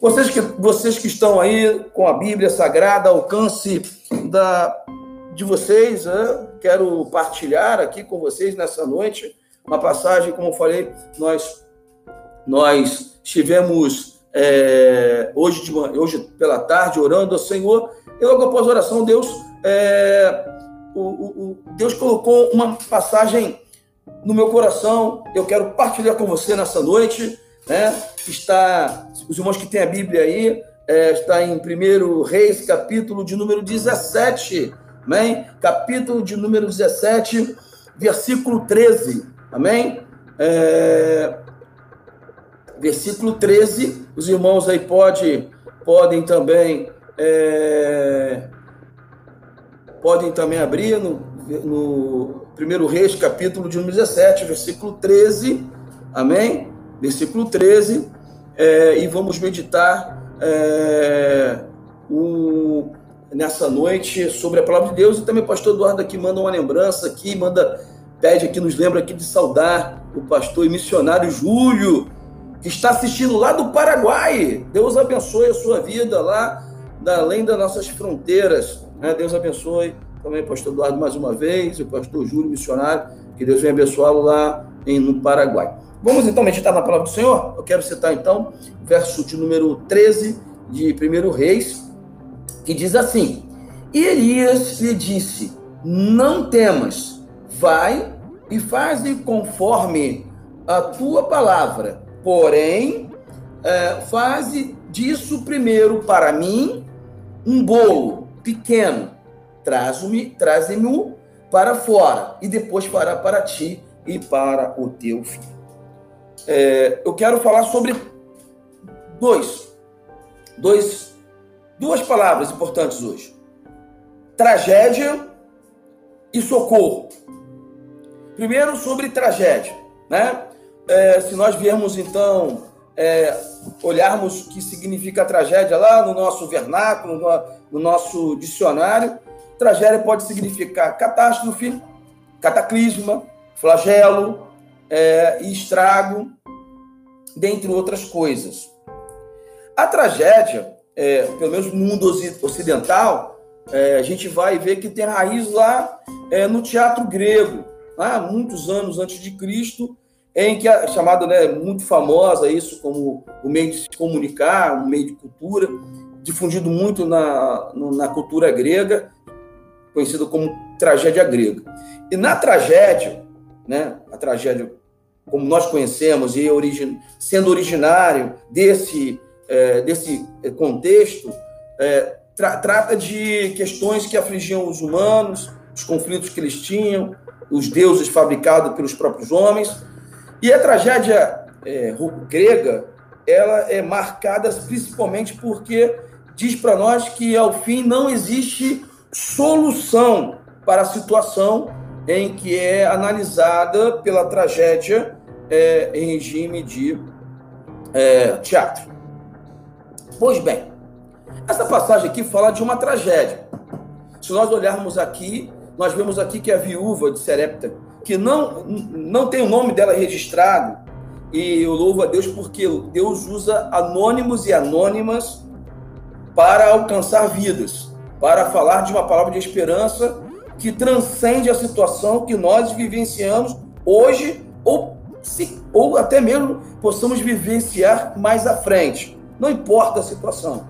Vocês que, vocês que estão aí com a Bíblia Sagrada, alcance da, de vocês, né? quero partilhar aqui com vocês nessa noite uma passagem, como eu falei, nós, nós estivemos é, hoje, de, hoje pela tarde orando ao Senhor, e logo após a oração, Deus, é, o, o, Deus colocou uma passagem no meu coração, eu quero partilhar com você nessa noite, né? Está, os irmãos que têm a Bíblia aí, é, está em 1 Reis, capítulo de número 17, amém? Capítulo de número 17, versículo 13, amém? É, versículo 13, os irmãos aí pode, podem também é, podem também abrir no, no 1 Reis, capítulo de número 17, versículo 13, amém? Versículo 13, é, e vamos meditar é, o, nessa noite sobre a palavra de Deus. E também o pastor Eduardo aqui manda uma lembrança aqui, manda, pede aqui, nos lembra aqui de saudar o pastor e missionário Júlio, que está assistindo lá do Paraguai. Deus abençoe a sua vida lá, além das nossas fronteiras. Né? Deus abençoe também o pastor Eduardo mais uma vez, o pastor Júlio, missionário, que Deus venha abençoá-lo lá em, no Paraguai. Vamos então meditar na palavra do Senhor? Eu quero citar então o verso de número 13 de 1 Reis, que diz assim: E Elias lhe disse: Não temas, vai e faze conforme a tua palavra, porém, é, faze disso primeiro para mim um bolo pequeno, traze-me traze para fora, e depois fará para ti e para o teu filho. É, eu quero falar sobre dois, dois, duas palavras importantes hoje: tragédia e socorro. Primeiro sobre tragédia, né? É, se nós viermos então é, olharmos o que significa tragédia lá no nosso vernáculo, no, no nosso dicionário, tragédia pode significar catástrofe, cataclisma, flagelo é, e estrago, dentre outras coisas. A tragédia, é, pelo menos no mundo ocidental, é, a gente vai ver que tem raiz lá é, no teatro grego, há muitos anos antes de Cristo, em que é chamado, né, muito famosa isso como o meio de se comunicar, um meio de cultura, difundido muito na, na cultura grega, conhecido como tragédia grega. E na tragédia, né, a tragédia como nós conhecemos e sendo originário desse, é, desse contexto, é, tra, trata de questões que afligiam os humanos, os conflitos que eles tinham, os deuses fabricados pelos próprios homens. E a tragédia é, grega, ela é marcada principalmente porque diz para nós que ao fim não existe solução para a situação em que é analisada pela tragédia é, em regime de é, teatro. Pois bem, essa passagem aqui fala de uma tragédia. Se nós olharmos aqui, nós vemos aqui que a viúva de Serepta, que não, não tem o nome dela registrado, e eu louvo a Deus porque Deus usa anônimos e anônimas para alcançar vidas, para falar de uma palavra de esperança que transcende a situação que nós vivenciamos hoje ou até mesmo possamos vivenciar mais à frente. Não importa a situação.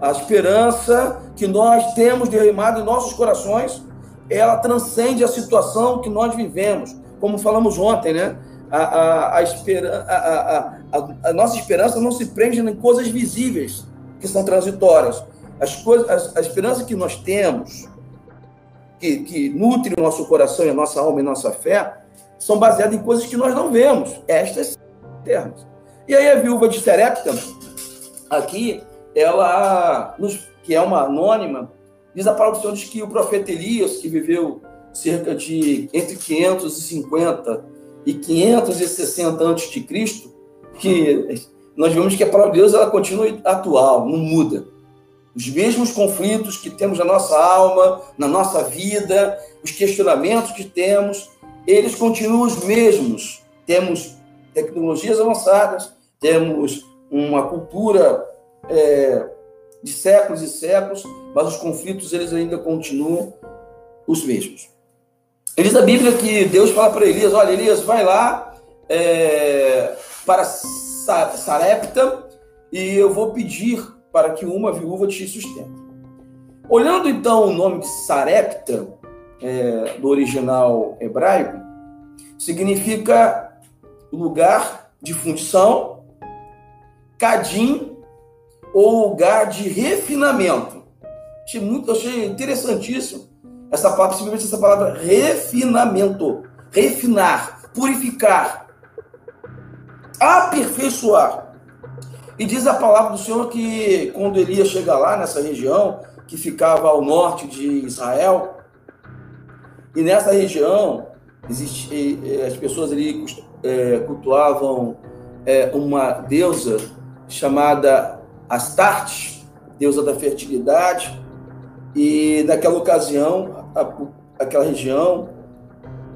A esperança que nós temos derramado em nossos corações, ela transcende a situação que nós vivemos. Como falamos ontem, né? A, a, a, a, a, nossa esperança não se prende em coisas visíveis, que são transitórias. As coisas, a, a esperança que nós temos, que, que nutre o nosso coração e a nossa alma e a nossa fé, são baseadas em coisas que nós não vemos. Estas termos. E aí a viúva de Serepta, aqui, ela, que é uma anônima, diz a palavra do Senhor diz que o profeta Elias, que viveu cerca de entre 550 e 560 antes de Cristo, que nós vemos que a palavra de Deus ela continua atual, não muda. Os mesmos conflitos que temos na nossa alma, na nossa vida, os questionamentos que temos, eles continuam os mesmos. Temos tecnologias avançadas, temos uma cultura é, de séculos e séculos, mas os conflitos eles ainda continuam os mesmos. Diz a Bíblia que Deus fala para Elias: olha, Elias, vai lá é, para Sarepta e eu vou pedir para que uma viúva te sustente. Olhando então o nome de Sarepta, é, do original hebraico, significa lugar de função, cadim ou lugar de refinamento. Achei, muito, achei interessantíssimo essa palavra, simplesmente essa palavra refinamento, refinar, purificar, aperfeiçoar. E diz a palavra do Senhor que quando Elias chega lá nessa região, que ficava ao norte de Israel, e nessa região existe, as pessoas ali é, cultuavam é, uma deusa chamada Astarte, deusa da fertilidade, e naquela ocasião, a, aquela região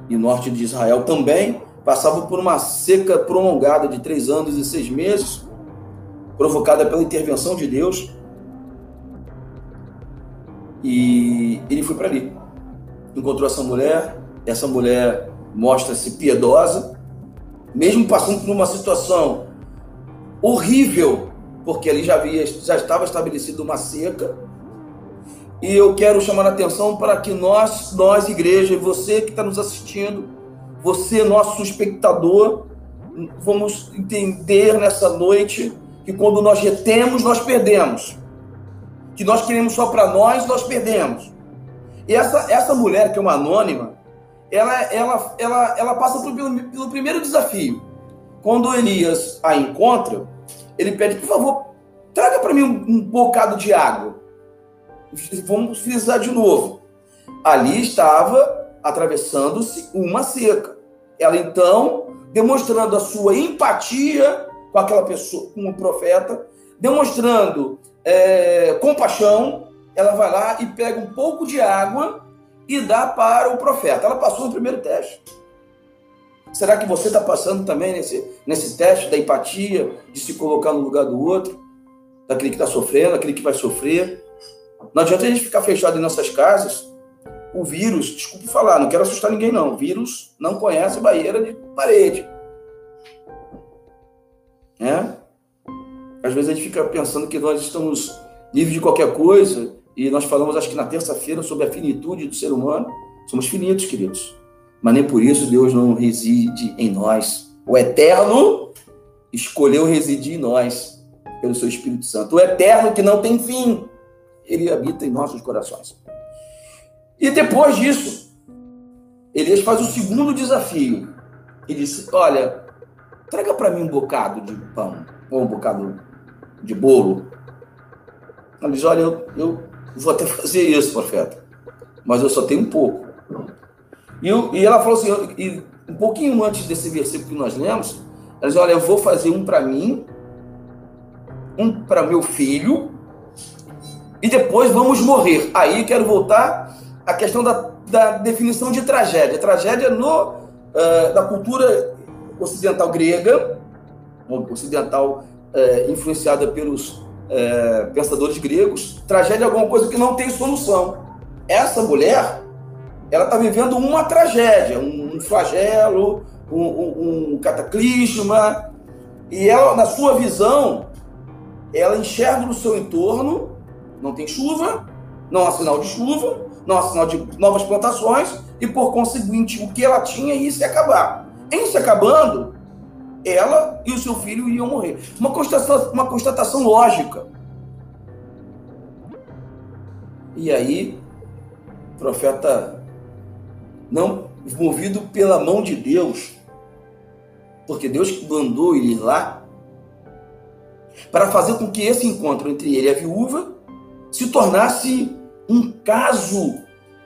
e norte de Israel também passava por uma seca prolongada de três anos e seis meses, provocada pela intervenção de Deus. E ele foi para ali. Encontrou essa mulher, essa mulher mostra-se piedosa, mesmo passando por uma situação horrível, porque ali já havia já estava estabelecida uma seca, e eu quero chamar a atenção para que nós, nós, igreja, você que está nos assistindo, você, nosso espectador, vamos entender nessa noite que quando nós retemos, nós perdemos. Que nós queremos só para nós, nós perdemos. E essa, essa mulher, que é uma anônima, ela, ela, ela, ela passa pelo, pelo primeiro desafio. Quando Elias a encontra, ele pede, por favor, traga para mim um, um bocado de água vamos frisar de novo. Ali estava atravessando-se uma seca. Ela então, demonstrando a sua empatia com aquela pessoa, com o profeta, demonstrando é, compaixão, ela vai lá e pega um pouco de água e dá para o profeta. Ela passou no primeiro teste. Será que você está passando também nesse, nesse teste da empatia, de se colocar no lugar do outro, daquele que está sofrendo, daquele que vai sofrer? Não adianta a gente ficar fechado em nossas casas. O vírus, desculpe falar, não quero assustar ninguém, não. O vírus não conhece barreira de parede. É? Às vezes a gente fica pensando que nós estamos livres de qualquer coisa, e nós falamos, acho que na terça-feira, sobre a finitude do ser humano. Somos finitos, queridos. Mas nem por isso Deus não reside em nós. O Eterno escolheu residir em nós pelo seu Espírito Santo. O Eterno que não tem fim ele habita em nossos corações. E depois disso, Elias faz o segundo desafio. Ele diz: Olha, traga para mim um bocado de pão, ou um bocado de bolo. Ele diz: Olha, eu, eu vou até fazer isso, profeta, mas eu só tenho um pouco. E, eu, e ela falou assim: e um pouquinho antes desse versículo que nós lemos, ela diz: Olha, eu vou fazer um para mim, um para meu filho e depois vamos morrer. Aí quero voltar à questão da, da definição de tragédia. Tragédia no, uh, da cultura ocidental grega, ocidental uh, influenciada pelos uh, pensadores gregos, tragédia é alguma coisa que não tem solução. Essa mulher, ela está vivendo uma tragédia, um, um flagelo, um, um, um cataclisma, e ela, na sua visão, ela enxerga no seu entorno não tem chuva, não há sinal de chuva, não há sinal de novas plantações, e por conseguinte, o que ela tinha ia se acabar. Em se acabando, ela e o seu filho iam morrer. Uma constatação, uma constatação lógica. E aí, o profeta, não movido pela mão de Deus, porque Deus mandou ele ir lá, para fazer com que esse encontro entre ele e a viúva se tornasse um caso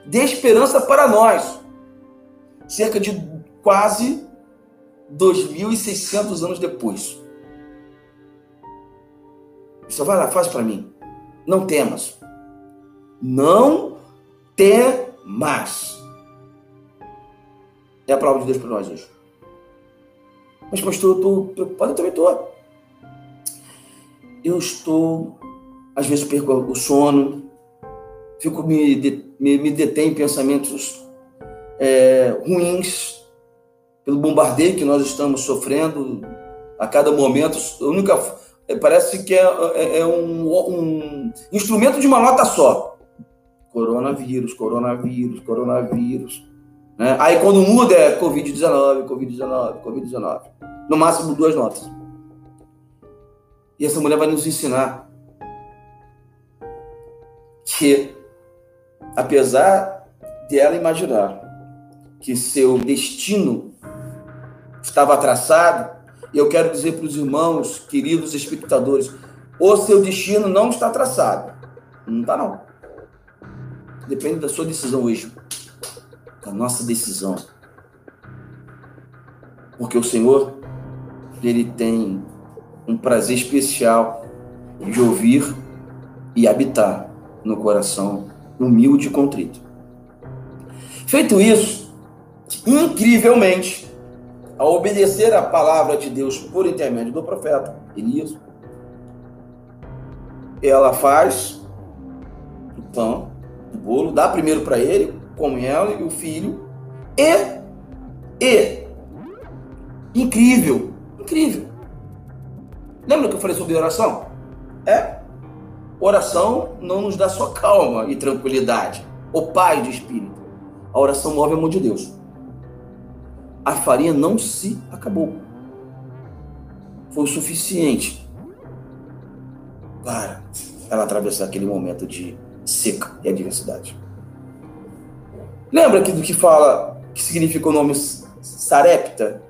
de esperança para nós. Cerca de quase 2.600 anos depois. Você vai lá, faz para mim. Não temas. Não temas. É a palavra de Deus para nós hoje. Mas, pastor, eu estou preocupado, eu também estou. eu estou, às vezes perco o sono, fico me, me, me detém em pensamentos é, ruins pelo bombardeio que nós estamos sofrendo a cada momento. Única, é, parece que é, é, é um, um instrumento de uma nota só. Coronavírus, coronavírus, coronavírus. Né? Aí quando muda é Covid-19, Covid-19, Covid-19. No máximo duas notas. E essa mulher vai nos ensinar que, apesar de ela imaginar que seu destino estava traçado, e eu quero dizer para os irmãos, queridos espectadores, o seu destino não está traçado. Não está, não. Depende da sua decisão hoje. Da nossa decisão. Porque o Senhor, Ele tem um prazer especial de ouvir e habitar no coração humilde e contrito. Feito isso, incrivelmente, ao obedecer a palavra de Deus por intermédio do profeta Elias, ela faz o pão, o bolo, dá primeiro para ele, come ela e o filho, e, e, incrível, incrível. Lembra que eu falei sobre oração? É. Oração não nos dá só calma e tranquilidade, o pai de espírito. A oração move a mão de Deus a farinha não se acabou. Foi o suficiente para ela atravessar aquele momento de seca e adversidade. Lembra aqui do que fala, que significa o nome Sarepta?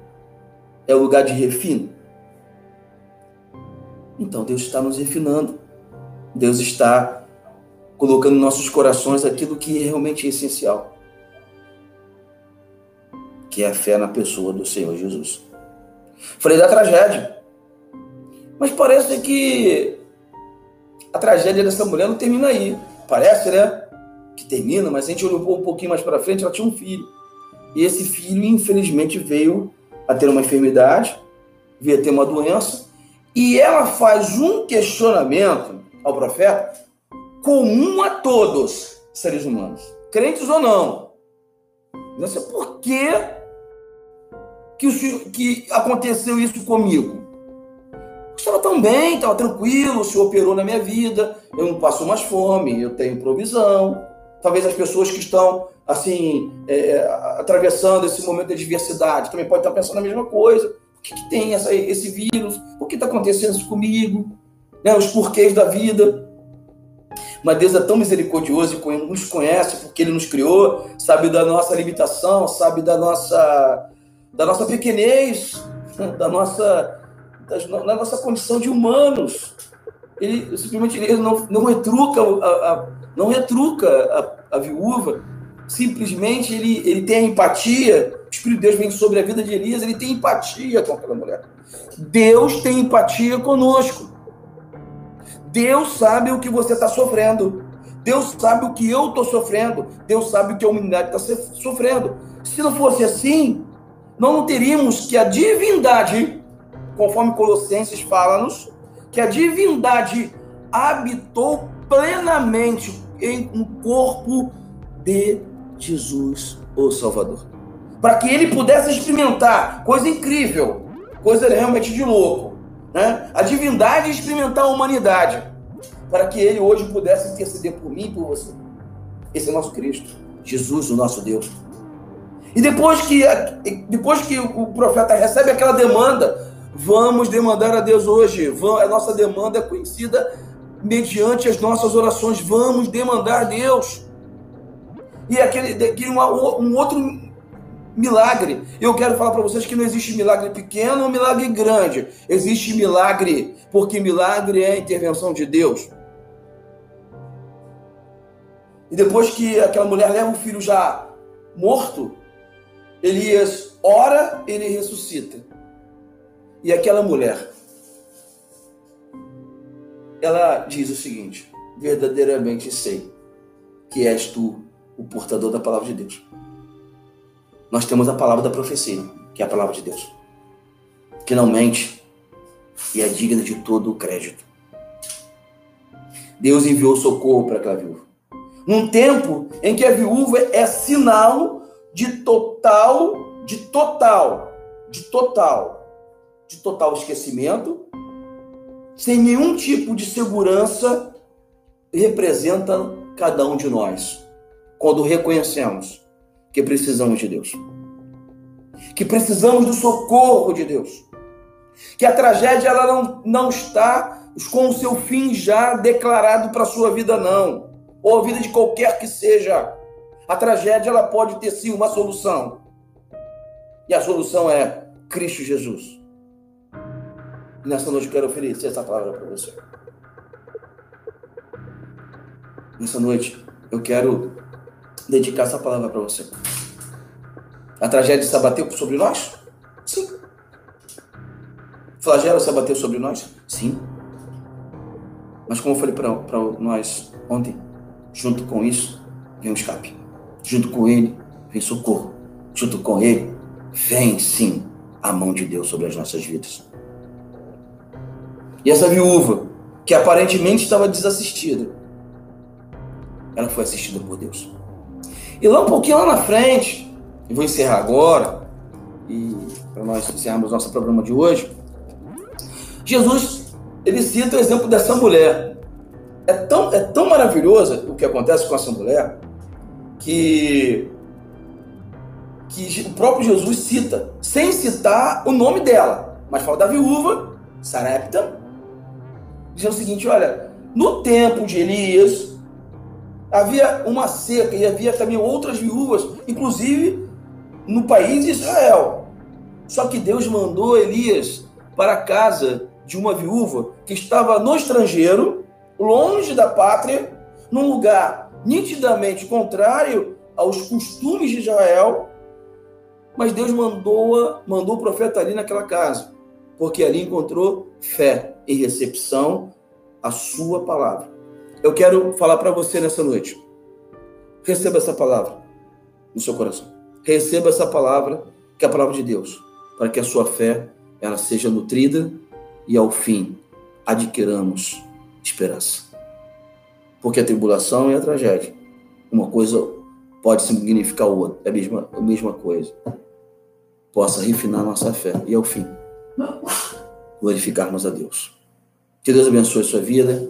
É o lugar de refino? Então Deus está nos refinando. Deus está colocando em nossos corações aquilo que realmente é essencial que é a fé na pessoa do Senhor Jesus. Falei da tragédia. Mas parece que a tragédia dessa mulher não termina aí. Parece, né? Que termina, mas a gente olhou um pouquinho mais para frente, ela tinha um filho. E esse filho, infelizmente, veio a ter uma enfermidade, veio a ter uma doença, e ela faz um questionamento ao profeta comum a todos seres humanos, crentes ou não. Diz assim, por que que, que aconteceu isso comigo? Eu estava tão bem, estava tranquilo, o Senhor operou na minha vida, eu não passo mais fome, eu tenho provisão. Talvez as pessoas que estão, assim, é, atravessando esse momento de adversidade também podem estar pensando a mesma coisa. Por que, que tem essa, esse vírus? Por que está acontecendo isso comigo? Né, os porquês da vida. Mas Deus é tão misericordioso e nos conhece porque Ele nos criou, sabe da nossa limitação, sabe da nossa da nossa pequenez, da nossa, das, da nossa condição de humanos. Ele simplesmente ele não, não retruca, a, a não retruca a, a, viúva, simplesmente ele, ele tem a empatia. O Espírito de Deus vem sobre a vida de Elias, ele tem empatia com aquela mulher. Deus tem empatia conosco. Deus sabe o que você está sofrendo. Deus sabe o que eu estou sofrendo. Deus sabe o que a humanidade está sofrendo. Se não fosse assim, não teríamos que a divindade, conforme Colossenses fala-nos, que a divindade habitou plenamente em um corpo de Jesus, o Salvador. Para que ele pudesse experimentar coisa incrível, coisa realmente de louco, né? A divindade experimentar a humanidade, para que ele hoje pudesse interceder por mim e por você. Esse é nosso Cristo, Jesus, o nosso Deus. E depois que, depois que o profeta recebe aquela demanda, vamos demandar a Deus hoje. A nossa demanda é conhecida mediante as nossas orações. Vamos demandar a Deus. E aquele, aquele um outro milagre. Eu quero falar para vocês que não existe milagre pequeno ou milagre grande. Existe milagre, porque milagre é a intervenção de Deus. E depois que aquela mulher leva o filho já morto, Elias ora, ele ressuscita. E aquela mulher, ela diz o seguinte: verdadeiramente sei que és tu o portador da palavra de Deus. Nós temos a palavra da profecia, que é a palavra de Deus, que não mente e é digna de todo o crédito. Deus enviou socorro para aquela viúva. Num tempo em que a viúva é sinal de total, de total, de total, de total esquecimento, sem nenhum tipo de segurança, representa cada um de nós. Quando reconhecemos que precisamos de Deus, que precisamos do socorro de Deus, que a tragédia ela não, não está com o seu fim já declarado para a sua vida, não ou a vida de qualquer que seja. A tragédia ela pode ter sim uma solução. E a solução é Cristo Jesus. Nessa noite eu quero oferecer essa palavra para você. Nessa noite eu quero dedicar essa palavra para você. A tragédia se abateu sobre nós? Sim. O flagelo se abateu sobre nós? Sim. Mas como eu falei para nós ontem, Junto com isso, vem o escape. Junto com ele, vem socorro. Junto com ele, vem sim a mão de Deus sobre as nossas vidas. E essa viúva, que aparentemente estava desassistida, ela foi assistida por Deus. E lá um pouquinho lá na frente, eu vou encerrar agora, e para nós encerrarmos nosso programa de hoje, Jesus, ele cita o exemplo dessa mulher é tão, é tão maravilhoso o que acontece com essa mulher que, que o próprio Jesus cita, sem citar o nome dela, mas fala da viúva, Sarepta, dizendo o seguinte: olha, no tempo de Elias, havia uma seca e havia também outras viúvas, inclusive no país de Israel. Só que Deus mandou Elias para a casa de uma viúva que estava no estrangeiro longe da pátria, num lugar nitidamente contrário aos costumes de Israel, mas Deus mandou, mandou o profeta ali naquela casa, porque ali encontrou fé e recepção à sua palavra. Eu quero falar para você nessa noite. Receba essa palavra no seu coração. Receba essa palavra, que é a palavra de Deus, para que a sua fé ela seja nutrida e ao fim adquiramos esperança. Porque a tribulação e a tragédia, uma coisa pode significar outra, é a mesma, a mesma coisa. Possa refinar nossa fé e ao fim glorificarmos a Deus. Que Deus abençoe a sua vida.